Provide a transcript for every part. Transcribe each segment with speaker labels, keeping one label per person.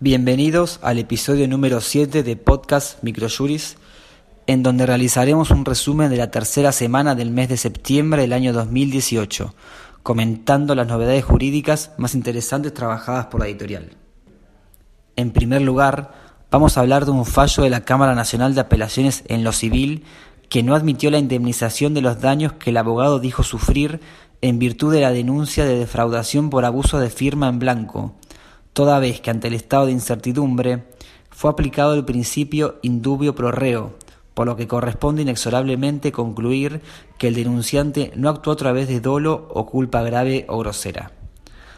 Speaker 1: Bienvenidos al episodio número 7 de Podcast Microjuris, en donde realizaremos un resumen de la tercera semana del mes de septiembre del año 2018, comentando las novedades jurídicas más interesantes trabajadas por la editorial. En primer lugar, vamos a hablar de un fallo de la Cámara Nacional de Apelaciones en lo civil que no admitió la indemnización de los daños que el abogado dijo sufrir en virtud de la denuncia de defraudación por abuso de firma en blanco toda vez que ante el estado de incertidumbre fue aplicado el principio indubio pro reo, por lo que corresponde inexorablemente concluir que el denunciante no actuó a través de dolo o culpa grave o grosera.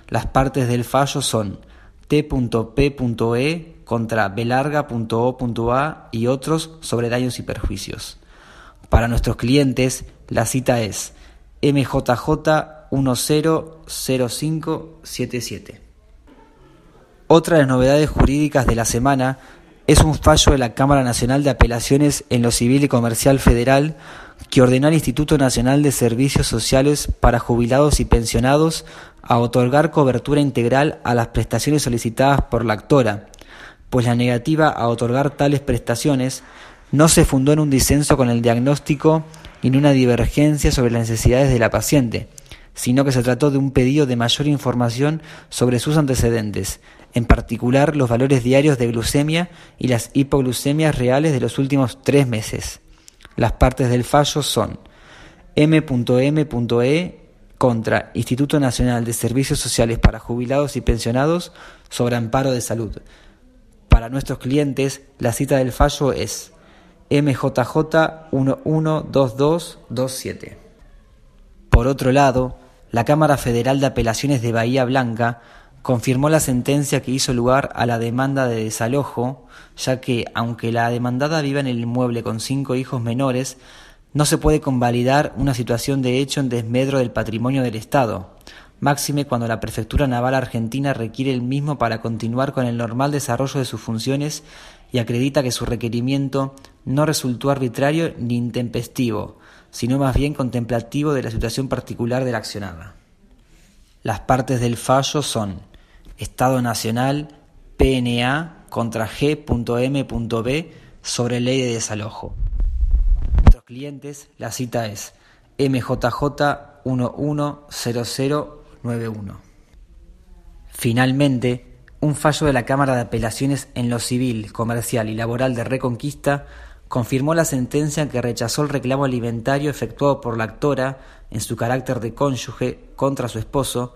Speaker 1: Las partes del fallo son T.P.E contra belarga.o.a y otros sobre daños y perjuicios. Para nuestros clientes, la cita es MJJ 100577. Otra de las novedades jurídicas de la semana es un fallo de la Cámara Nacional de Apelaciones en lo Civil y Comercial Federal que ordenó al Instituto Nacional de Servicios Sociales para Jubilados y Pensionados a otorgar cobertura integral a las prestaciones solicitadas por la actora, pues la negativa a otorgar tales prestaciones no se fundó en un disenso con el diagnóstico ni en una divergencia sobre las necesidades de la paciente, sino que se trató de un pedido de mayor información sobre sus antecedentes, en particular los valores diarios de glucemia y las hipoglucemias reales de los últimos tres meses. Las partes del fallo son M.M.E contra Instituto Nacional de Servicios Sociales para Jubilados y Pensionados sobre amparo de salud. Para nuestros clientes, la cita del fallo es MJJ 112227. Por otro lado, la Cámara Federal de Apelaciones de Bahía Blanca confirmó la sentencia que hizo lugar a la demanda de desalojo, ya que, aunque la demandada viva en el inmueble con cinco hijos menores, no se puede convalidar una situación de hecho en desmedro del patrimonio del Estado, máxime cuando la Prefectura Naval Argentina requiere el mismo para continuar con el normal desarrollo de sus funciones y acredita que su requerimiento no resultó arbitrario ni intempestivo, sino más bien contemplativo de la situación particular de la accionada. Las partes del fallo son Estado Nacional, PNA contra G.M.B sobre ley de desalojo. Nuestros clientes, la cita es MJJ 110091. Finalmente, un fallo de la Cámara de Apelaciones en lo civil, comercial y laboral de Reconquista confirmó la sentencia que rechazó el reclamo alimentario efectuado por la actora en su carácter de cónyuge contra su esposo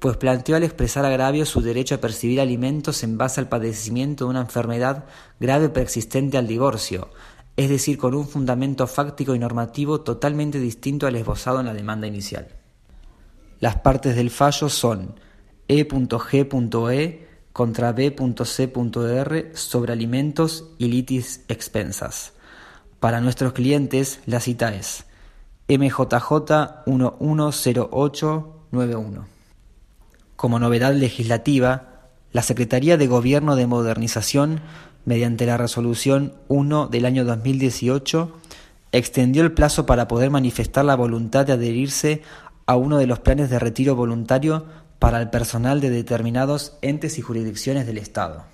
Speaker 1: pues planteó al expresar agravio su derecho a percibir alimentos en base al padecimiento de una enfermedad grave preexistente al divorcio, es decir, con un fundamento fáctico y normativo totalmente distinto al esbozado en la demanda inicial. Las partes del fallo son E.G.E contra B.C.R sobre alimentos y litis expensas. Para nuestros clientes, la cita es MJJ 110891. Como novedad legislativa, la Secretaría de Gobierno de Modernización, mediante la Resolución 1 del año 2018, extendió el plazo para poder manifestar la voluntad de adherirse a uno de los planes de retiro voluntario para el personal de determinados entes y jurisdicciones del Estado.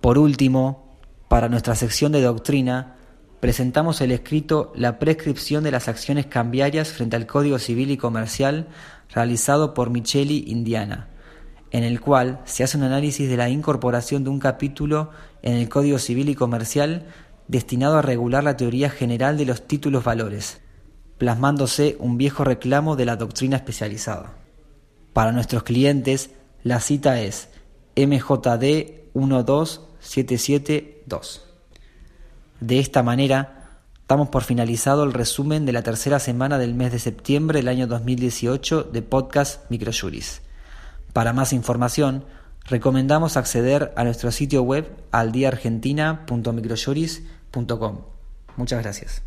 Speaker 1: Por último, para nuestra sección de doctrina, presentamos el escrito La prescripción de las acciones cambiarias frente al Código Civil y Comercial realizado por Micheli Indiana, en el cual se hace un análisis de la incorporación de un capítulo en el Código Civil y Comercial destinado a regular la teoría general de los títulos valores, plasmándose un viejo reclamo de la doctrina especializada. Para nuestros clientes, la cita es MJD 12772. De esta manera, Damos por finalizado el resumen de la tercera semana del mes de septiembre del año 2018 de Podcast Microjuris. Para más información, recomendamos acceder a nuestro sitio web aldiargentina.microjuris.com. Muchas gracias.